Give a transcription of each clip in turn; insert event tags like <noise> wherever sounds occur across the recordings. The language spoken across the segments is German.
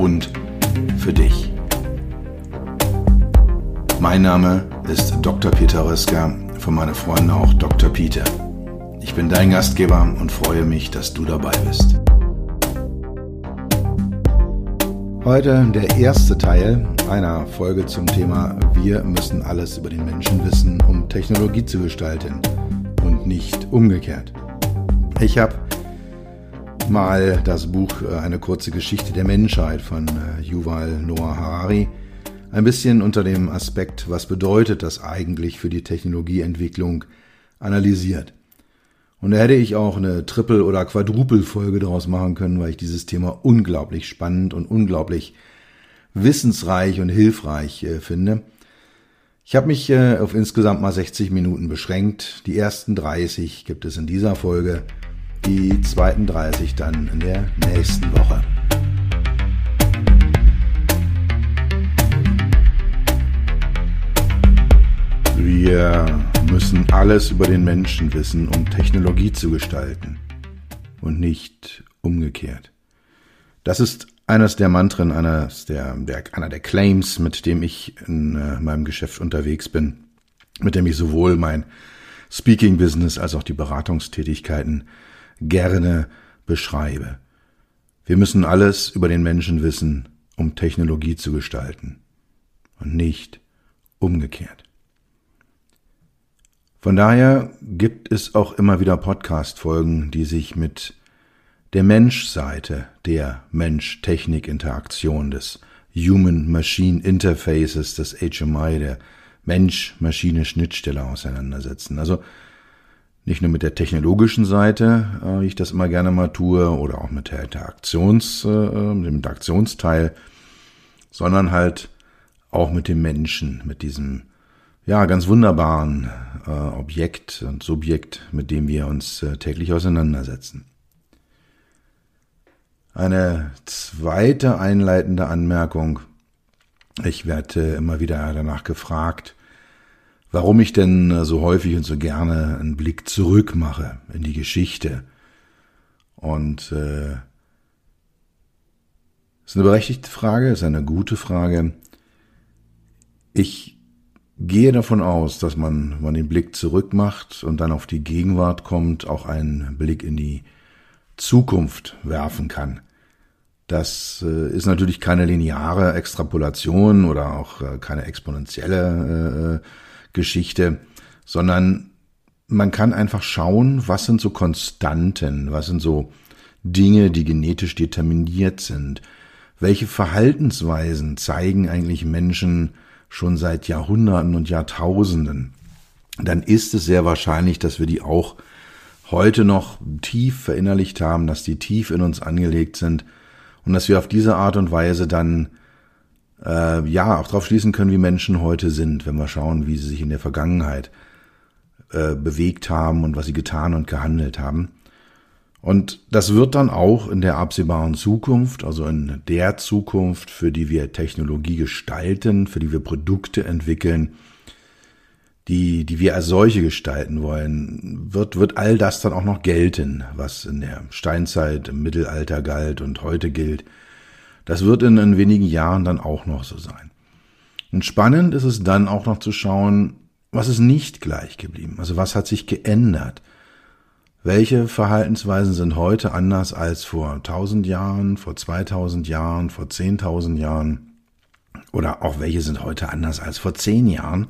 und für dich. Mein Name ist Dr. Peter Röska, von meinen Freunden auch Dr. Peter. Ich bin dein Gastgeber und freue mich, dass du dabei bist. Heute der erste Teil einer Folge zum Thema Wir müssen alles über den Menschen wissen, um Technologie zu gestalten und nicht umgekehrt. Ich habe mal das Buch äh, Eine kurze Geschichte der Menschheit von äh, Yuval Noah Harari ein bisschen unter dem Aspekt, was bedeutet das eigentlich für die Technologieentwicklung, analysiert. Und da hätte ich auch eine Triple- oder Quadruple-Folge daraus machen können, weil ich dieses Thema unglaublich spannend und unglaublich wissensreich und hilfreich äh, finde. Ich habe mich äh, auf insgesamt mal 60 Minuten beschränkt. Die ersten 30 gibt es in dieser Folge die zweiten 30 dann in der nächsten Woche. Wir müssen alles über den Menschen wissen, um Technologie zu gestalten und nicht umgekehrt. Das ist eines der Mantren, eines der, der, einer der Claims, mit dem ich in äh, meinem Geschäft unterwegs bin, mit dem ich sowohl mein Speaking-Business als auch die Beratungstätigkeiten gerne beschreibe. Wir müssen alles über den Menschen wissen, um Technologie zu gestalten und nicht umgekehrt. Von daher gibt es auch immer wieder Podcast-Folgen, die sich mit der Menschseite der Mensch-Technik-Interaktion des Human-Machine Interfaces, des HMI, der Mensch-Maschine-Schnittstelle auseinandersetzen. Also nicht nur mit der technologischen Seite, äh, wie ich das immer gerne mal tue, oder auch mit der Interaktions, äh, mit dem Interaktionsteil, sondern halt auch mit dem Menschen, mit diesem ja ganz wunderbaren äh, Objekt und Subjekt, mit dem wir uns äh, täglich auseinandersetzen. Eine zweite einleitende Anmerkung. Ich werde immer wieder danach gefragt, warum ich denn so häufig und so gerne einen Blick zurück mache in die Geschichte. Und äh, ist eine berechtigte Frage, ist eine gute Frage. Ich gehe davon aus, dass man, wenn man den Blick zurück macht und dann auf die Gegenwart kommt, auch einen Blick in die Zukunft werfen kann. Das äh, ist natürlich keine lineare Extrapolation oder auch äh, keine exponentielle äh, Geschichte, sondern man kann einfach schauen, was sind so Konstanten, was sind so Dinge, die genetisch determiniert sind, welche Verhaltensweisen zeigen eigentlich Menschen schon seit Jahrhunderten und Jahrtausenden, dann ist es sehr wahrscheinlich, dass wir die auch heute noch tief verinnerlicht haben, dass die tief in uns angelegt sind und dass wir auf diese Art und Weise dann äh, ja auch darauf schließen können, wie Menschen heute sind, wenn wir schauen, wie sie sich in der Vergangenheit äh, bewegt haben und was sie getan und gehandelt haben. Und das wird dann auch in der absehbaren Zukunft, also in der Zukunft, für die wir Technologie gestalten, für die wir Produkte entwickeln, die, die wir als solche gestalten wollen, wird, wird all das dann auch noch gelten, was in der Steinzeit, im Mittelalter galt und heute gilt. Das wird in, in wenigen Jahren dann auch noch so sein. Und spannend ist es dann auch noch zu schauen, was ist nicht gleich geblieben? Also was hat sich geändert? Welche Verhaltensweisen sind heute anders als vor 1000 Jahren, vor 2000 Jahren, vor 10.000 Jahren? Oder auch welche sind heute anders als vor 10 Jahren?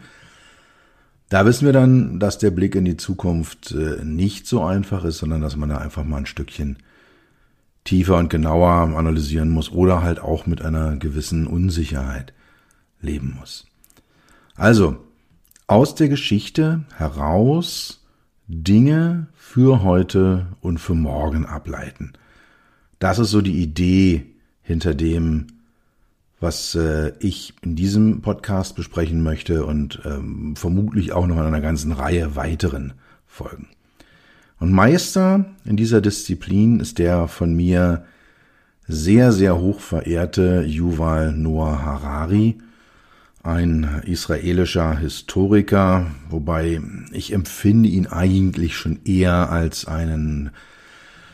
Da wissen wir dann, dass der Blick in die Zukunft äh, nicht so einfach ist, sondern dass man da einfach mal ein Stückchen tiefer und genauer analysieren muss oder halt auch mit einer gewissen Unsicherheit leben muss. Also, aus der Geschichte heraus Dinge für heute und für morgen ableiten. Das ist so die Idee hinter dem, was äh, ich in diesem Podcast besprechen möchte und ähm, vermutlich auch noch in einer ganzen Reihe weiteren Folgen. Und Meister in dieser Disziplin ist der von mir sehr, sehr hoch verehrte Yuval Noah Harari, ein israelischer Historiker, wobei ich empfinde ihn eigentlich schon eher als einen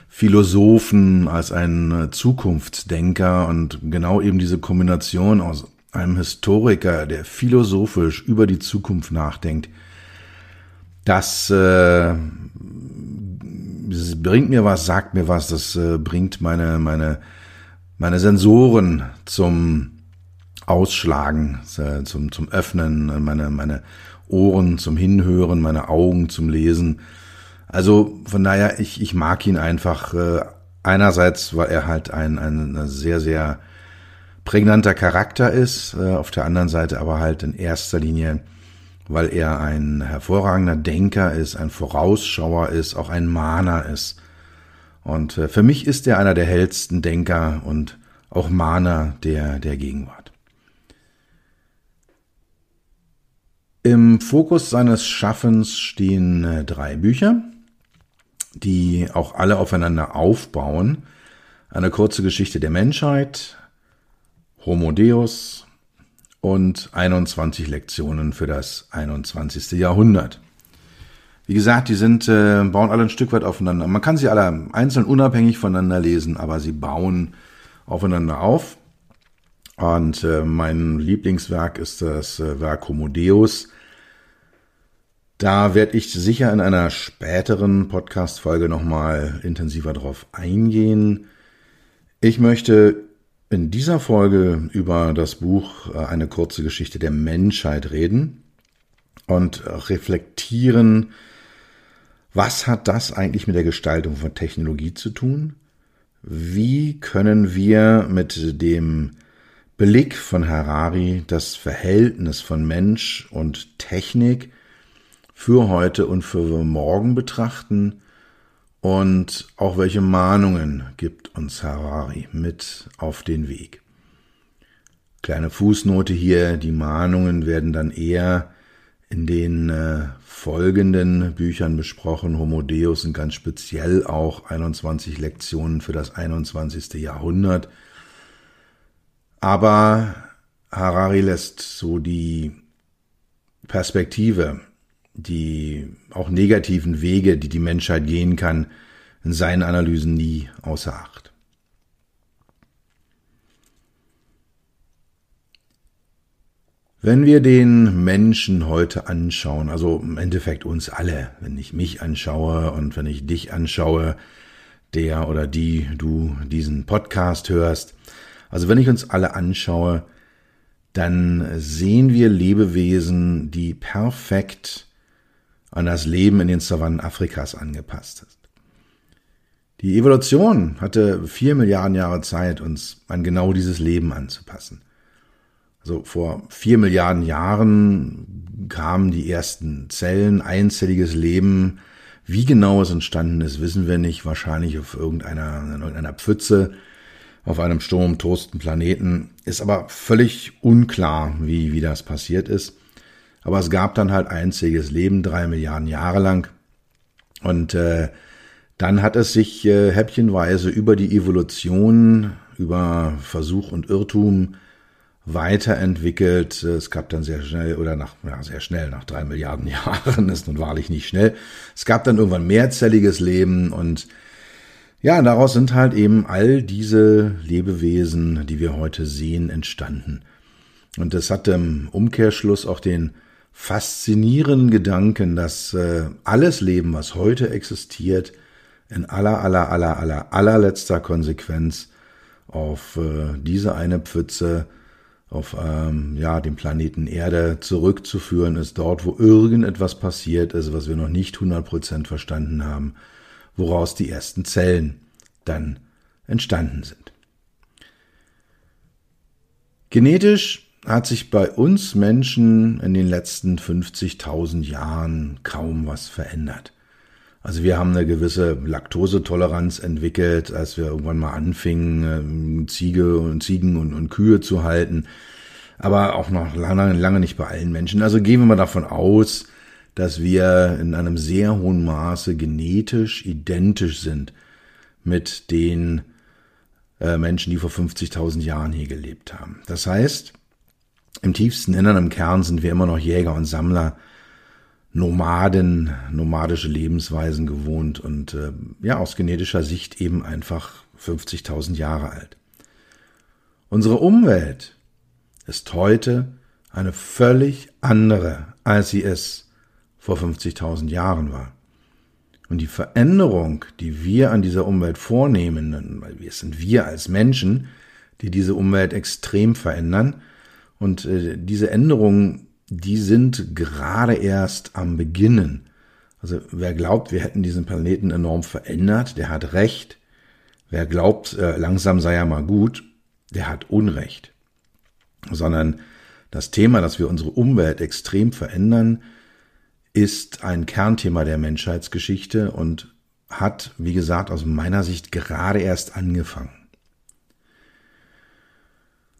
Philosophen, als einen Zukunftsdenker. Und genau eben diese Kombination aus einem Historiker, der philosophisch über die Zukunft nachdenkt, das äh, bringt mir was, sagt mir was, das äh, bringt meine, meine, meine Sensoren zum Ausschlagen, äh, zum, zum Öffnen, meine, meine Ohren zum Hinhören, meine Augen zum Lesen. Also von daher, ich, ich mag ihn einfach. Äh, einerseits, weil er halt ein, ein sehr, sehr prägnanter Charakter ist, äh, auf der anderen Seite aber halt in erster Linie, weil er ein hervorragender Denker ist, ein Vorausschauer ist, auch ein Mahner ist. Und äh, für mich ist er einer der hellsten Denker und auch Mahner der, der Gegenwart. Im Fokus seines Schaffens stehen äh, drei Bücher, die auch alle aufeinander aufbauen. Eine kurze Geschichte der Menschheit, Homo Deus und 21 Lektionen für das 21. Jahrhundert. Wie gesagt, die sind, äh, bauen alle ein Stück weit aufeinander. Man kann sie alle einzeln unabhängig voneinander lesen, aber sie bauen aufeinander auf. Und äh, mein Lieblingswerk ist das äh, Werk Homo Deus, da werde ich sicher in einer späteren Podcast-Folge nochmal intensiver drauf eingehen. Ich möchte in dieser Folge über das Buch äh, Eine kurze Geschichte der Menschheit reden und reflektieren, was hat das eigentlich mit der Gestaltung von Technologie zu tun? Wie können wir mit dem Blick von Harari das Verhältnis von Mensch und Technik für heute und für morgen betrachten und auch welche Mahnungen gibt uns Harari mit auf den Weg. Kleine Fußnote hier, die Mahnungen werden dann eher in den äh, folgenden Büchern besprochen. Homo Deus und ganz speziell auch 21 Lektionen für das 21. Jahrhundert. Aber Harari lässt so die Perspektive die auch negativen Wege, die die Menschheit gehen kann, in seinen Analysen nie außer Acht. Wenn wir den Menschen heute anschauen, also im Endeffekt uns alle, wenn ich mich anschaue und wenn ich dich anschaue, der oder die du diesen Podcast hörst, also wenn ich uns alle anschaue, dann sehen wir Lebewesen, die perfekt an das Leben in den Savannen Afrikas angepasst ist. Die Evolution hatte vier Milliarden Jahre Zeit, uns an genau dieses Leben anzupassen. Also vor vier Milliarden Jahren kamen die ersten Zellen, einzelliges Leben. Wie genau es entstanden ist, wissen wir nicht. Wahrscheinlich auf irgendeiner, in irgendeiner Pfütze, auf einem sturmtosten Planeten. Ist aber völlig unklar, wie, wie das passiert ist. Aber es gab dann halt einziges Leben, drei Milliarden Jahre lang. Und äh, dann hat es sich äh, häppchenweise über die Evolution, über Versuch und Irrtum weiterentwickelt. Es gab dann sehr schnell oder nach ja, sehr schnell nach drei Milliarden <laughs> Jahren ist nun wahrlich nicht schnell. Es gab dann irgendwann mehrzelliges Leben und ja, daraus sind halt eben all diese Lebewesen, die wir heute sehen, entstanden. Und das hat im Umkehrschluss auch den faszinierenden Gedanken, dass äh, alles Leben, was heute existiert, in aller, aller, aller, aller, allerletzter Konsequenz auf äh, diese eine Pfütze, auf ähm, ja, dem Planeten Erde zurückzuführen ist, dort, wo irgendetwas passiert ist, was wir noch nicht 100% verstanden haben, woraus die ersten Zellen dann entstanden sind. Genetisch hat sich bei uns Menschen in den letzten 50.000 Jahren kaum was verändert. Also wir haben eine gewisse Laktosetoleranz entwickelt, als wir irgendwann mal anfingen, äh, Ziege und Ziegen und, und Kühe zu halten. Aber auch noch lange, lange nicht bei allen Menschen. Also gehen wir mal davon aus, dass wir in einem sehr hohen Maße genetisch identisch sind mit den äh, Menschen, die vor 50.000 Jahren hier gelebt haben. Das heißt, im tiefsten Innern, im Kern sind wir immer noch Jäger und Sammler, Nomaden, nomadische Lebensweisen gewohnt und äh, ja, aus genetischer Sicht eben einfach 50.000 Jahre alt. Unsere Umwelt ist heute eine völlig andere, als sie es vor 50.000 Jahren war. Und die Veränderung, die wir an dieser Umwelt vornehmen, weil wir sind wir als Menschen, die diese Umwelt extrem verändern, und äh, diese Änderungen die sind gerade erst am Beginnen. Also wer glaubt, wir hätten diesen Planeten enorm verändert, der hat recht. Wer glaubt, äh, langsam sei er mal gut, der hat Unrecht. Sondern das Thema, dass wir unsere Umwelt extrem verändern, ist ein Kernthema der Menschheitsgeschichte und hat, wie gesagt, aus meiner Sicht gerade erst angefangen.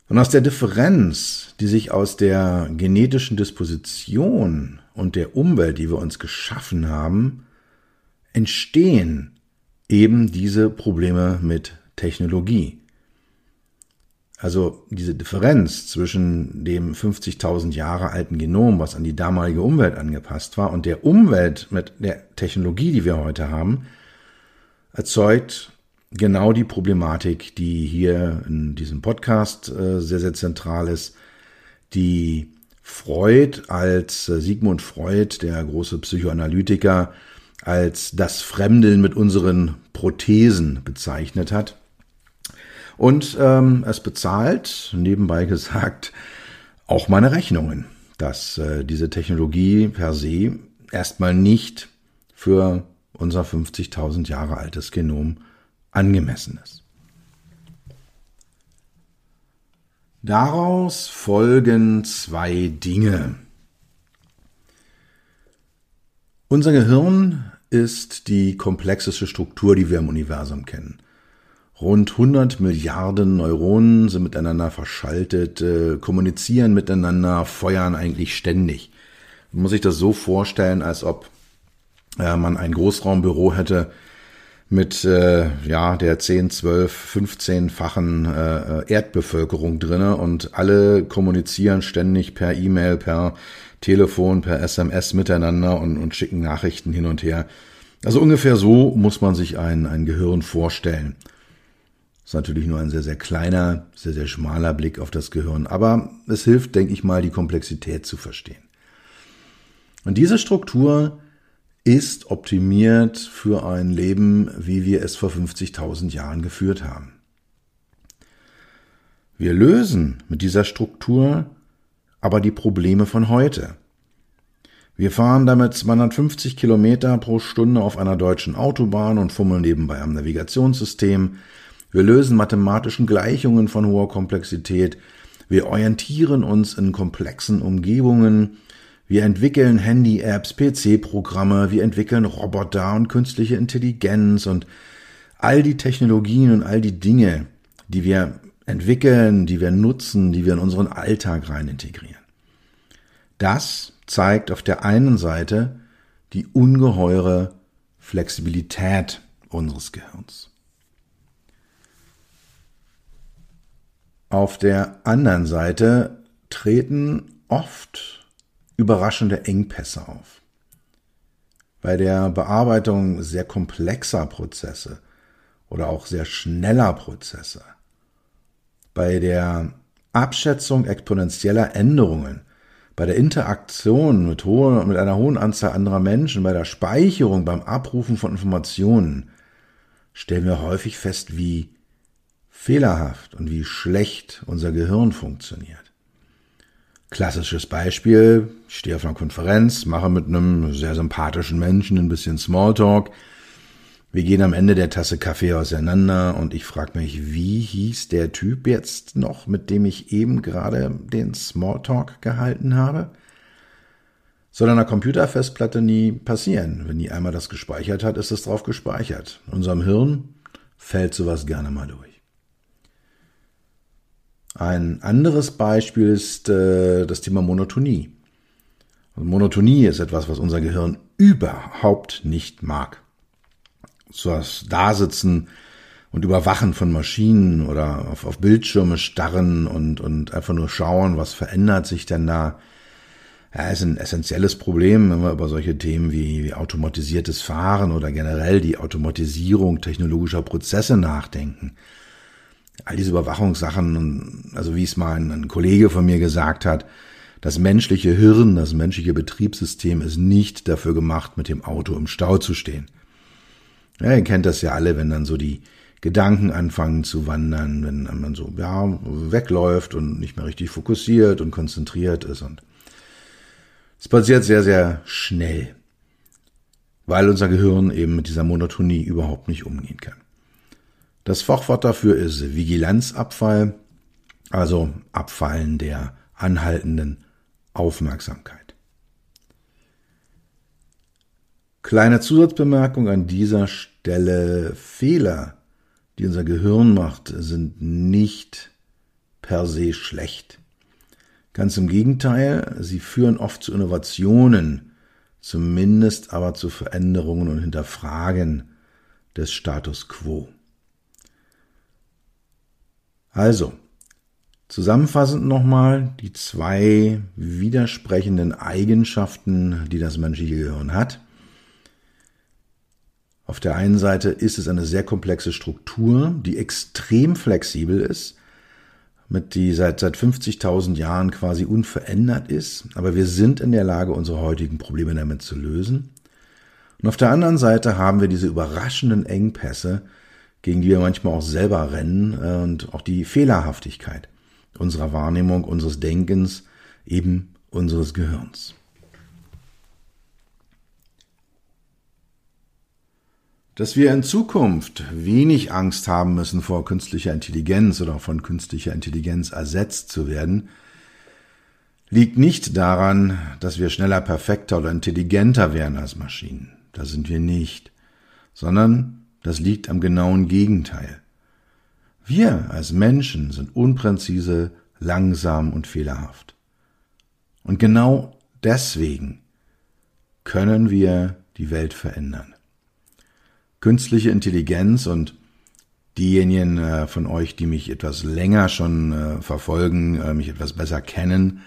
Und aus der Differenz, die sich aus der genetischen Disposition und der Umwelt, die wir uns geschaffen haben, entstehen eben diese Probleme mit Technologie. Also diese Differenz zwischen dem 50.000 Jahre alten Genom, was an die damalige Umwelt angepasst war, und der Umwelt mit der Technologie, die wir heute haben, erzeugt genau die Problematik, die hier in diesem Podcast äh, sehr, sehr zentral ist, die Freud als äh, Sigmund Freud, der große Psychoanalytiker, als das Fremdeln mit unseren Prothesen bezeichnet hat. Und ähm, es bezahlt, nebenbei gesagt, auch meine Rechnungen, dass äh, diese Technologie per se erstmal nicht für unser 50.000 Jahre altes Genom angemessen ist. Daraus folgen zwei Dinge. Unser Gehirn ist die komplexeste Struktur, die wir im Universum kennen. Rund 100 Milliarden Neuronen sind miteinander verschaltet, äh, kommunizieren miteinander, feuern eigentlich ständig. Man muss sich das so vorstellen, als ob äh, man ein Großraumbüro hätte, mit äh, ja der 10, 12, 15-fachen äh, Erdbevölkerung drinne und alle kommunizieren ständig per E-Mail, per Telefon, per SMS miteinander und, und schicken Nachrichten hin und her. Also ungefähr so muss man sich ein, ein Gehirn vorstellen. Das ist natürlich nur ein sehr, sehr kleiner, sehr, sehr schmaler Blick auf das Gehirn, aber es hilft, denke ich mal, die Komplexität zu verstehen. Und diese Struktur ist optimiert für ein Leben, wie wir es vor 50.000 Jahren geführt haben. Wir lösen mit dieser Struktur aber die Probleme von heute. Wir fahren damit 250 Kilometer pro Stunde auf einer deutschen Autobahn und fummeln nebenbei am Navigationssystem. Wir lösen mathematischen Gleichungen von hoher Komplexität. Wir orientieren uns in komplexen Umgebungen. Wir entwickeln Handy-Apps, PC-Programme, wir entwickeln Roboter und künstliche Intelligenz und all die Technologien und all die Dinge, die wir entwickeln, die wir nutzen, die wir in unseren Alltag rein integrieren. Das zeigt auf der einen Seite die ungeheure Flexibilität unseres Gehirns. Auf der anderen Seite treten oft überraschende Engpässe auf. Bei der Bearbeitung sehr komplexer Prozesse oder auch sehr schneller Prozesse, bei der Abschätzung exponentieller Änderungen, bei der Interaktion mit, hohe, mit einer hohen Anzahl anderer Menschen, bei der Speicherung, beim Abrufen von Informationen, stellen wir häufig fest, wie fehlerhaft und wie schlecht unser Gehirn funktioniert. Klassisches Beispiel, ich stehe auf einer Konferenz, mache mit einem sehr sympathischen Menschen ein bisschen Smalltalk. Wir gehen am Ende der Tasse Kaffee auseinander und ich frage mich, wie hieß der Typ jetzt noch, mit dem ich eben gerade den Smalltalk gehalten habe? soll einer Computerfestplatte nie passieren. Wenn die einmal das gespeichert hat, ist es drauf gespeichert. In unserem Hirn fällt sowas gerne mal durch. Ein anderes Beispiel ist äh, das Thema Monotonie. Und Monotonie ist etwas, was unser Gehirn überhaupt nicht mag. So das Dasitzen und Überwachen von Maschinen oder auf, auf Bildschirme starren und, und einfach nur schauen, was verändert sich denn da, ja, ist ein essentielles Problem, wenn wir über solche Themen wie, wie automatisiertes Fahren oder generell die Automatisierung technologischer Prozesse nachdenken. All diese Überwachungssachen, also wie es mal ein, Kollege von mir gesagt hat, das menschliche Hirn, das menschliche Betriebssystem ist nicht dafür gemacht, mit dem Auto im Stau zu stehen. Ja, ihr kennt das ja alle, wenn dann so die Gedanken anfangen zu wandern, wenn man so, ja, wegläuft und nicht mehr richtig fokussiert und konzentriert ist und es passiert sehr, sehr schnell, weil unser Gehirn eben mit dieser Monotonie überhaupt nicht umgehen kann. Das Fachwort dafür ist Vigilanzabfall, also Abfallen der anhaltenden Aufmerksamkeit. Kleine Zusatzbemerkung an dieser Stelle. Fehler, die unser Gehirn macht, sind nicht per se schlecht. Ganz im Gegenteil, sie führen oft zu Innovationen, zumindest aber zu Veränderungen und Hinterfragen des Status quo. Also, zusammenfassend nochmal die zwei widersprechenden Eigenschaften, die das menschliche Gehirn hat. Auf der einen Seite ist es eine sehr komplexe Struktur, die extrem flexibel ist, mit die seit, seit 50.000 Jahren quasi unverändert ist. Aber wir sind in der Lage, unsere heutigen Probleme damit zu lösen. Und auf der anderen Seite haben wir diese überraschenden Engpässe, gegen die wir manchmal auch selber rennen äh, und auch die Fehlerhaftigkeit unserer Wahrnehmung, unseres Denkens, eben unseres Gehirns. dass wir in Zukunft wenig Angst haben müssen vor künstlicher Intelligenz oder von künstlicher Intelligenz ersetzt zu werden, liegt nicht daran, dass wir schneller, perfekter oder intelligenter wären als Maschinen. Da sind wir nicht. Sondern das liegt am genauen Gegenteil. Wir als Menschen sind unpräzise, langsam und fehlerhaft. Und genau deswegen können wir die Welt verändern künstliche Intelligenz und diejenigen äh, von euch, die mich etwas länger schon äh, verfolgen, äh, mich etwas besser kennen,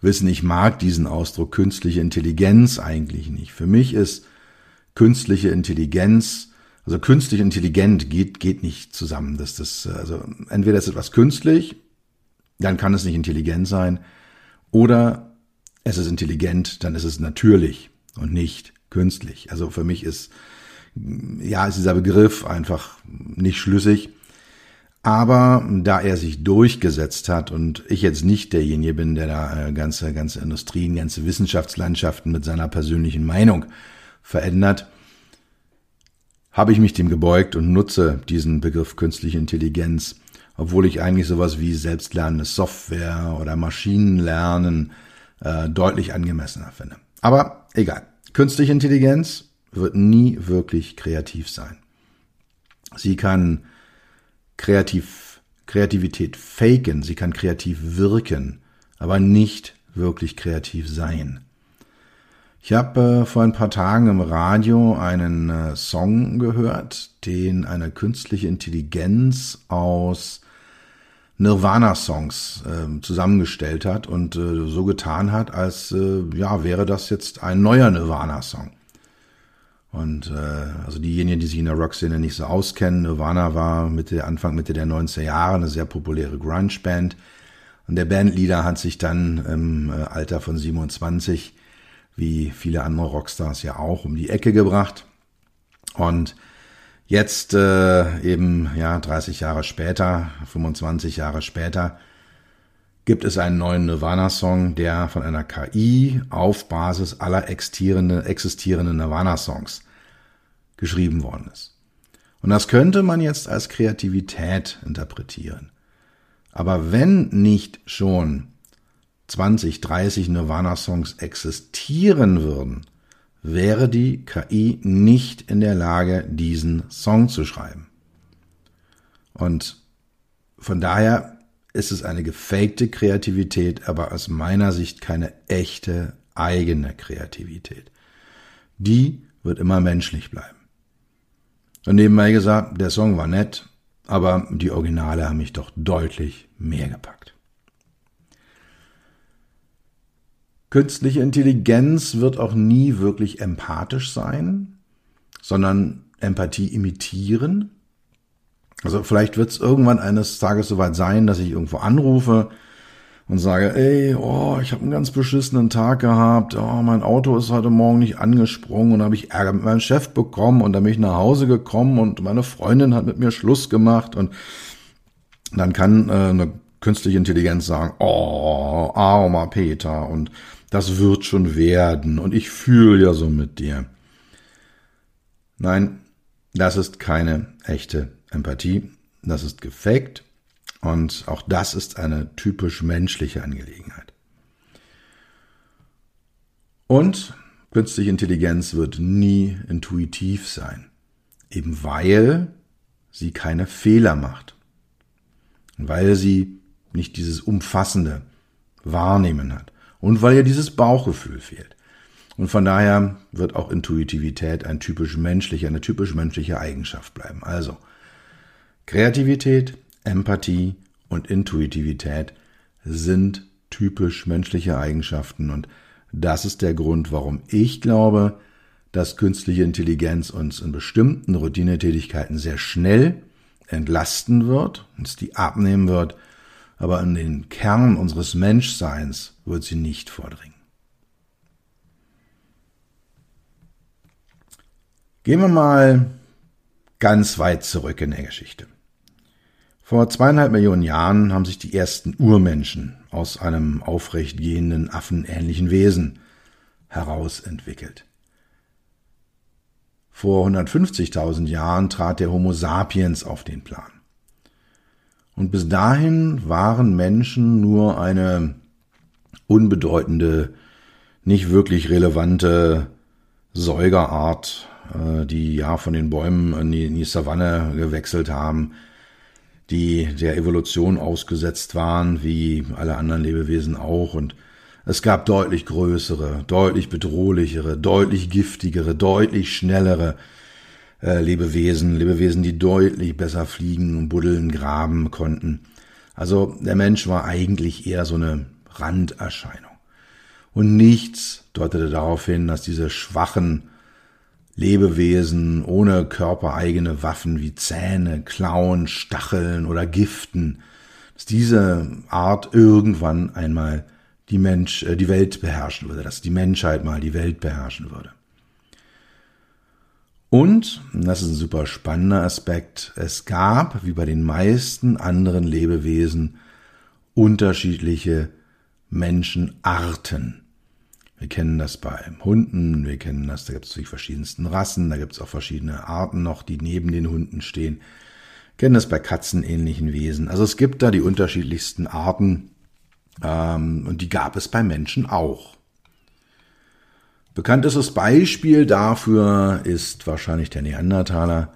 wissen, ich mag diesen Ausdruck künstliche Intelligenz eigentlich nicht. Für mich ist künstliche Intelligenz, also künstlich intelligent geht, geht nicht zusammen. Das, das, also entweder ist etwas künstlich, dann kann es nicht intelligent sein, oder es ist intelligent, dann ist es natürlich und nicht künstlich. Also für mich ist ja, ist dieser Begriff einfach nicht schlüssig. Aber da er sich durchgesetzt hat und ich jetzt nicht derjenige bin, der da äh, ganze, ganze Industrien, ganze Wissenschaftslandschaften mit seiner persönlichen Meinung verändert, habe ich mich dem gebeugt und nutze diesen Begriff künstliche Intelligenz, obwohl ich eigentlich sowas wie selbstlernende Software oder Maschinenlernen äh, deutlich angemessener finde. Aber egal. Künstliche Intelligenz wird nie wirklich kreativ sein. Sie kann kreativ, Kreativität faken, sie kann kreativ wirken, aber nicht wirklich kreativ sein. Ich habe äh, vor ein paar Tagen im Radio einen äh, Song gehört, den eine künstliche Intelligenz aus Nirvana-Songs äh, zusammengestellt hat und äh, so getan hat, als äh, ja wäre das jetzt ein neuer Nirvana-Song. Und äh, also diejenigen, die sich in der Rockszene nicht so auskennen, Nirvana war Mitte, Anfang Mitte der 90er Jahre eine sehr populäre Grunge-Band. Und der Bandleader hat sich dann im äh, Alter von 27, wie viele andere Rockstars ja auch, um die Ecke gebracht. Und jetzt äh, eben ja 30 Jahre später, 25 Jahre später, gibt es einen neuen Nirvana-Song, der von einer KI auf Basis aller existierenden Nirvana-Songs geschrieben worden ist. Und das könnte man jetzt als Kreativität interpretieren. Aber wenn nicht schon 20, 30 Nirvana-Songs existieren würden, wäre die KI nicht in der Lage, diesen Song zu schreiben. Und von daher ist es eine gefakte Kreativität, aber aus meiner Sicht keine echte eigene Kreativität. Die wird immer menschlich bleiben. Und nebenbei gesagt, der Song war nett, aber die Originale haben mich doch deutlich mehr gepackt. Künstliche Intelligenz wird auch nie wirklich empathisch sein, sondern Empathie imitieren. Also vielleicht wird es irgendwann eines Tages soweit sein, dass ich irgendwo anrufe und sage, ey, oh, ich habe einen ganz beschissenen Tag gehabt, oh, mein Auto ist heute Morgen nicht angesprungen und habe ich Ärger mit meinem Chef bekommen und dann bin ich nach Hause gekommen und meine Freundin hat mit mir Schluss gemacht und dann kann äh, eine künstliche Intelligenz sagen, oh, armer Peter und das wird schon werden. Und ich fühle ja so mit dir. Nein, das ist keine echte Empathie, das ist gefaked. Und auch das ist eine typisch menschliche Angelegenheit. Und künstliche Intelligenz wird nie intuitiv sein, eben weil sie keine Fehler macht, weil sie nicht dieses umfassende Wahrnehmen hat und weil ihr dieses Bauchgefühl fehlt. Und von daher wird auch Intuitivität ein typisch menschlicher, eine typisch menschliche Eigenschaft bleiben. Also Kreativität, Empathie und Intuitivität sind typisch menschliche Eigenschaften und das ist der Grund, warum ich glaube, dass künstliche Intelligenz uns in bestimmten Routinetätigkeiten sehr schnell entlasten wird, uns die abnehmen wird, aber in den Kern unseres Menschseins wird sie nicht vordringen. Gehen wir mal ganz weit zurück in der Geschichte. Vor zweieinhalb Millionen Jahren haben sich die ersten Urmenschen aus einem aufrecht gehenden affenähnlichen Wesen herausentwickelt. Vor 150.000 Jahren trat der Homo sapiens auf den Plan. Und bis dahin waren Menschen nur eine unbedeutende, nicht wirklich relevante Säugerart, äh, die ja von den Bäumen in die Savanne gewechselt haben, die der Evolution ausgesetzt waren, wie alle anderen Lebewesen auch. Und es gab deutlich größere, deutlich bedrohlichere, deutlich giftigere, deutlich schnellere äh, Lebewesen, Lebewesen, die deutlich besser fliegen, buddeln, graben konnten. Also der Mensch war eigentlich eher so eine Randerscheinung. Und nichts deutete darauf hin, dass diese schwachen, Lebewesen ohne körpereigene Waffen wie Zähne, Klauen, Stacheln oder Giften, dass diese Art irgendwann einmal die Mensch, äh, die Welt beherrschen würde, dass die Menschheit mal die Welt beherrschen würde. Und, das ist ein super spannender Aspekt, es gab, wie bei den meisten anderen Lebewesen, unterschiedliche Menschenarten. Wir kennen das bei Hunden, wir kennen das, da gibt es die verschiedensten Rassen, da gibt es auch verschiedene Arten noch, die neben den Hunden stehen. Wir kennen das bei katzenähnlichen Wesen. Also es gibt da die unterschiedlichsten Arten ähm, und die gab es bei Menschen auch. Bekanntestes Beispiel dafür ist wahrscheinlich der Neandertaler.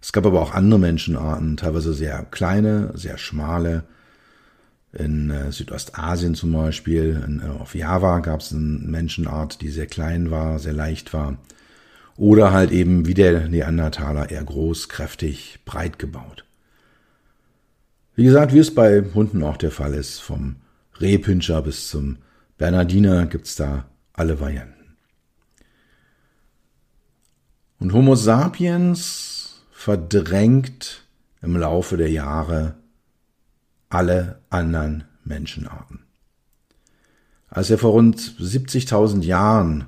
Es gab aber auch andere Menschenarten, teilweise sehr kleine, sehr schmale, in äh, Südostasien zum Beispiel, in, äh, auf Java gab es eine Menschenart, die sehr klein war, sehr leicht war. Oder halt eben wie der Neandertaler eher groß, kräftig, breit gebaut. Wie gesagt, wie es bei Hunden auch der Fall ist, vom Rehpinscher bis zum Bernardiner gibt's da alle Varianten. Und Homo sapiens verdrängt im Laufe der Jahre alle anderen Menschenarten. Als er vor rund 70.000 Jahren,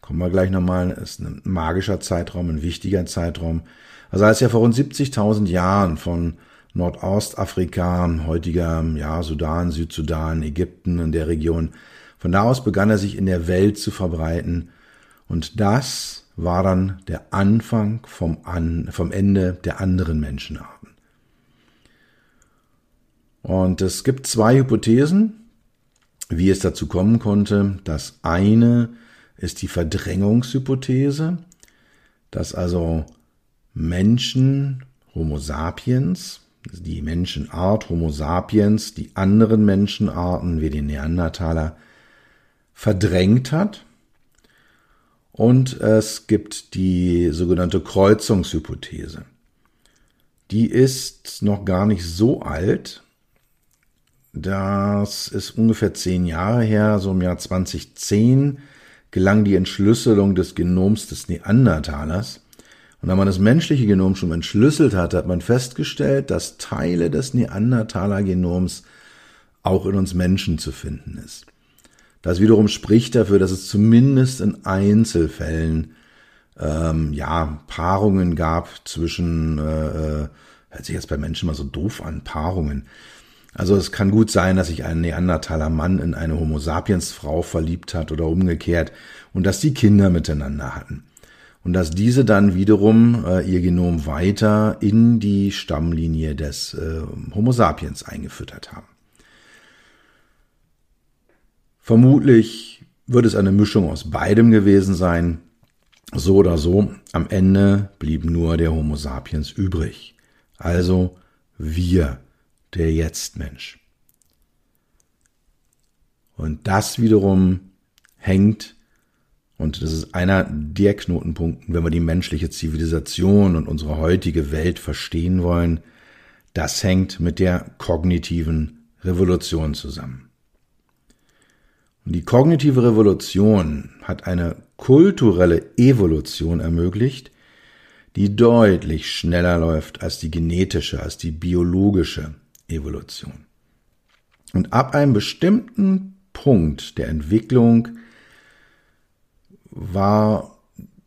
kommen wir gleich nochmal, ist ein magischer Zeitraum, ein wichtiger Zeitraum, also als er vor rund 70.000 Jahren von Nordostafrika, heutiger ja, Sudan, Südsudan, Ägypten in der Region, von da aus begann er sich in der Welt zu verbreiten und das war dann der Anfang vom, An vom Ende der anderen Menschenarten. Und es gibt zwei Hypothesen. wie es dazu kommen konnte. Das eine ist die Verdrängungshypothese, dass also Menschen, Homo sapiens, die Menschenart Homo sapiens, die anderen Menschenarten wie den Neandertaler verdrängt hat. Und es gibt die sogenannte Kreuzungshypothese. Die ist noch gar nicht so alt. Das ist ungefähr zehn Jahre her, so im Jahr 2010 gelang die Entschlüsselung des Genoms des Neandertalers. Und da man das menschliche Genom schon entschlüsselt hatte, hat man festgestellt, dass Teile des Neandertaler-Genoms auch in uns Menschen zu finden ist. Das wiederum spricht dafür, dass es zumindest in Einzelfällen ähm, ja Paarungen gab zwischen, äh, äh, hört sich jetzt bei Menschen mal so doof an, Paarungen. Also es kann gut sein, dass sich ein Neandertaler Mann in eine Homo sapiens Frau verliebt hat oder umgekehrt und dass die Kinder miteinander hatten. Und dass diese dann wiederum äh, ihr Genom weiter in die Stammlinie des äh, Homo sapiens eingefüttert haben. Vermutlich wird es eine Mischung aus beidem gewesen sein. So oder so, am Ende blieb nur der Homo sapiens übrig. Also wir, der Jetzt-Mensch. Und das wiederum hängt, und das ist einer der Knotenpunkte, wenn wir die menschliche Zivilisation und unsere heutige Welt verstehen wollen, das hängt mit der kognitiven Revolution zusammen. Die kognitive Revolution hat eine kulturelle Evolution ermöglicht, die deutlich schneller läuft als die genetische, als die biologische Evolution. Und ab einem bestimmten Punkt der Entwicklung war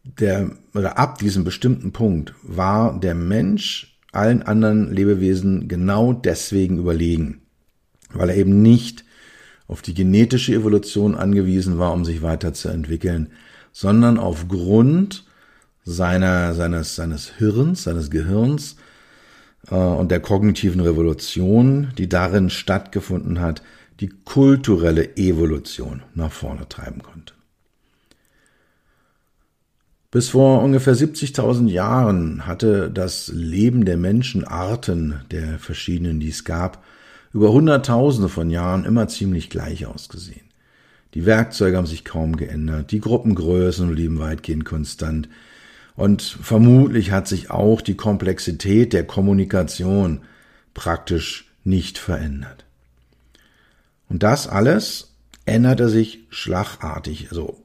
der, oder ab diesem bestimmten Punkt war der Mensch allen anderen Lebewesen genau deswegen überlegen, weil er eben nicht auf die genetische Evolution angewiesen war, um sich weiterzuentwickeln, sondern aufgrund seiner, seines, seines Hirns, seines Gehirns äh, und der kognitiven Revolution, die darin stattgefunden hat, die kulturelle Evolution nach vorne treiben konnte. Bis vor ungefähr 70.000 Jahren hatte das Leben der Menschenarten, der verschiedenen, die es gab, über Hunderttausende von Jahren immer ziemlich gleich ausgesehen. Die Werkzeuge haben sich kaum geändert, die Gruppengrößen blieben weitgehend konstant, und vermutlich hat sich auch die Komplexität der Kommunikation praktisch nicht verändert. Und das alles änderte sich schlagartig, also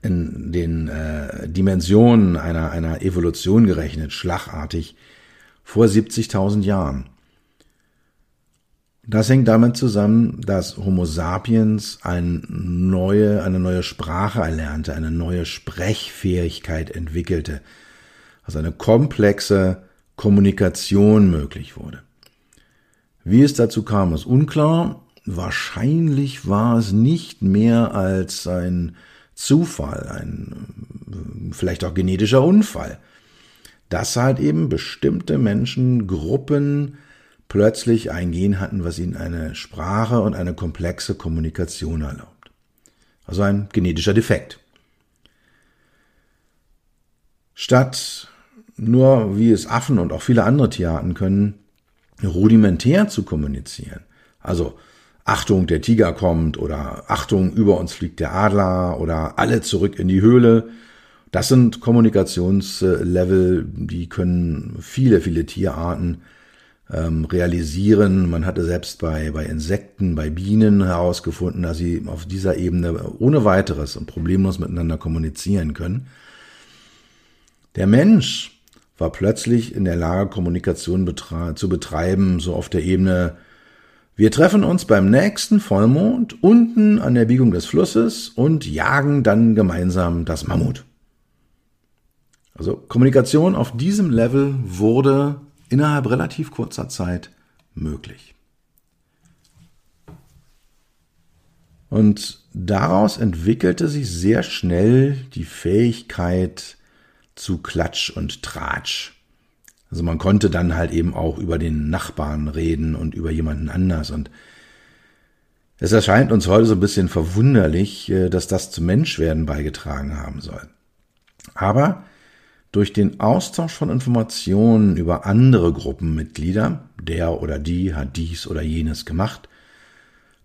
in den äh, Dimensionen einer, einer Evolution gerechnet, schlagartig vor 70.000 Jahren. Das hängt damit zusammen, dass Homo sapiens ein neue, eine neue Sprache erlernte, eine neue Sprechfähigkeit entwickelte, also eine komplexe Kommunikation möglich wurde. Wie es dazu kam, ist unklar. Wahrscheinlich war es nicht mehr als ein Zufall, ein vielleicht auch genetischer Unfall, dass halt eben bestimmte Menschengruppen plötzlich ein Gen hatten, was ihnen eine Sprache und eine komplexe Kommunikation erlaubt. Also ein genetischer Defekt. Statt nur, wie es Affen und auch viele andere Tierarten können, rudimentär zu kommunizieren, also Achtung, der Tiger kommt oder Achtung, über uns fliegt der Adler oder alle zurück in die Höhle. Das sind Kommunikationslevel, die können viele, viele Tierarten ähm, realisieren. Man hatte selbst bei, bei Insekten, bei Bienen herausgefunden, dass sie auf dieser Ebene ohne weiteres und problemlos miteinander kommunizieren können. Der Mensch war plötzlich in der Lage, Kommunikation betre zu betreiben, so auf der Ebene, wir treffen uns beim nächsten Vollmond unten an der Biegung des Flusses und jagen dann gemeinsam das Mammut. Also Kommunikation auf diesem Level wurde innerhalb relativ kurzer Zeit möglich. Und daraus entwickelte sich sehr schnell die Fähigkeit zu Klatsch und Tratsch. Also man konnte dann halt eben auch über den Nachbarn reden und über jemanden anders. Und Es erscheint uns heute so ein bisschen verwunderlich, äh, dass das zum Menschwerden beigetragen haben soll. Aber durch den Austausch von Informationen über andere Gruppenmitglieder, der oder die hat dies oder jenes gemacht,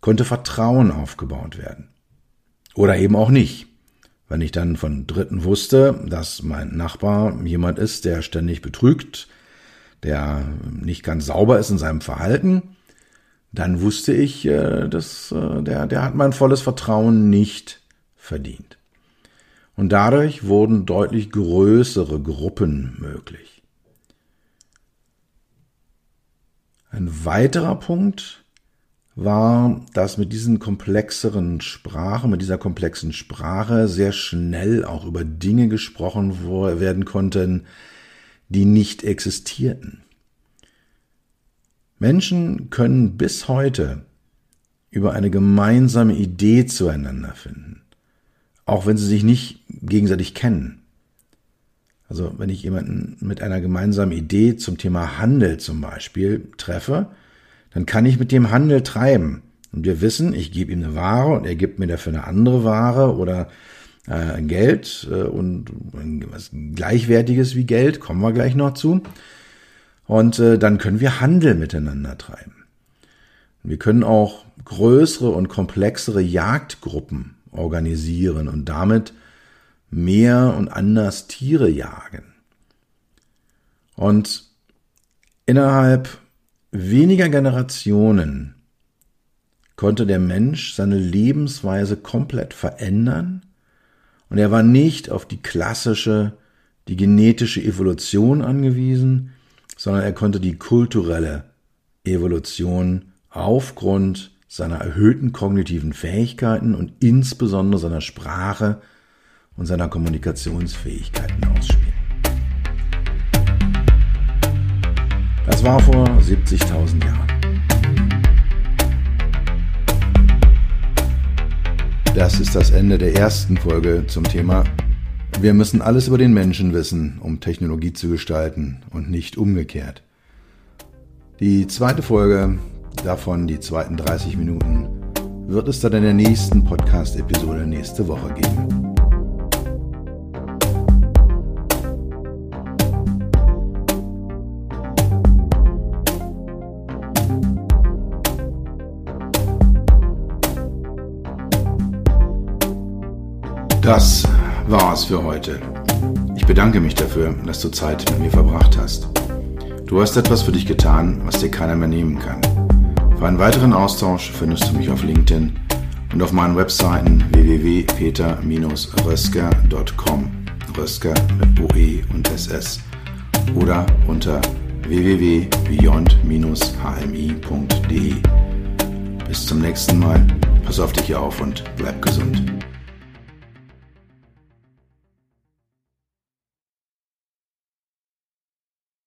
konnte Vertrauen aufgebaut werden. Oder eben auch nicht. Wenn ich dann von Dritten wusste, dass mein Nachbar jemand ist, der ständig betrügt, der nicht ganz sauber ist in seinem Verhalten, dann wusste ich, äh, dass äh, der, der hat mein volles Vertrauen nicht verdient. Und dadurch wurden deutlich größere Gruppen möglich. Ein weiterer Punkt war, dass mit diesen komplexeren Sprachen, mit dieser komplexen Sprache sehr schnell auch über Dinge gesprochen werden konnten, die nicht existierten. Menschen können bis heute über eine gemeinsame Idee zueinander finden, auch wenn sie sich nicht gegenseitig kennen. Also wenn ich jemanden mit einer gemeinsamen Idee zum Thema Handel zum Beispiel treffe, dann kann ich mit dem Handel treiben. Und wir wissen, ich gebe ihm eine Ware und er gibt mir dafür eine andere Ware oder äh, Geld äh, und was Gleichwertiges wie Geld, kommen wir gleich noch zu. Und äh, dann können wir Handel miteinander treiben. Wir können auch größere und komplexere Jagdgruppen organisieren und damit mehr und anders Tiere jagen. Und innerhalb weniger Generationen konnte der Mensch seine Lebensweise komplett verändern und er war nicht auf die klassische, die genetische Evolution angewiesen, sondern er konnte die kulturelle Evolution aufgrund seiner erhöhten kognitiven Fähigkeiten und insbesondere seiner Sprache und seiner Kommunikationsfähigkeiten ausspielen. Das war vor 70.000 Jahren. Das ist das Ende der ersten Folge zum Thema Wir müssen alles über den Menschen wissen, um Technologie zu gestalten und nicht umgekehrt. Die zweite Folge, davon die zweiten 30 Minuten, wird es dann in der nächsten Podcast-Episode nächste Woche geben. Das war's für heute. Ich bedanke mich dafür, dass du Zeit mit mir verbracht hast. Du hast etwas für dich getan, was dir keiner mehr nehmen kann. Für einen weiteren Austausch findest du mich auf LinkedIn und auf meinen Webseiten www.peter-rösker.com Rösker mit OE und SS oder unter www.beyond-hmi.de. Bis zum nächsten Mal. Pass auf dich auf und bleib gesund.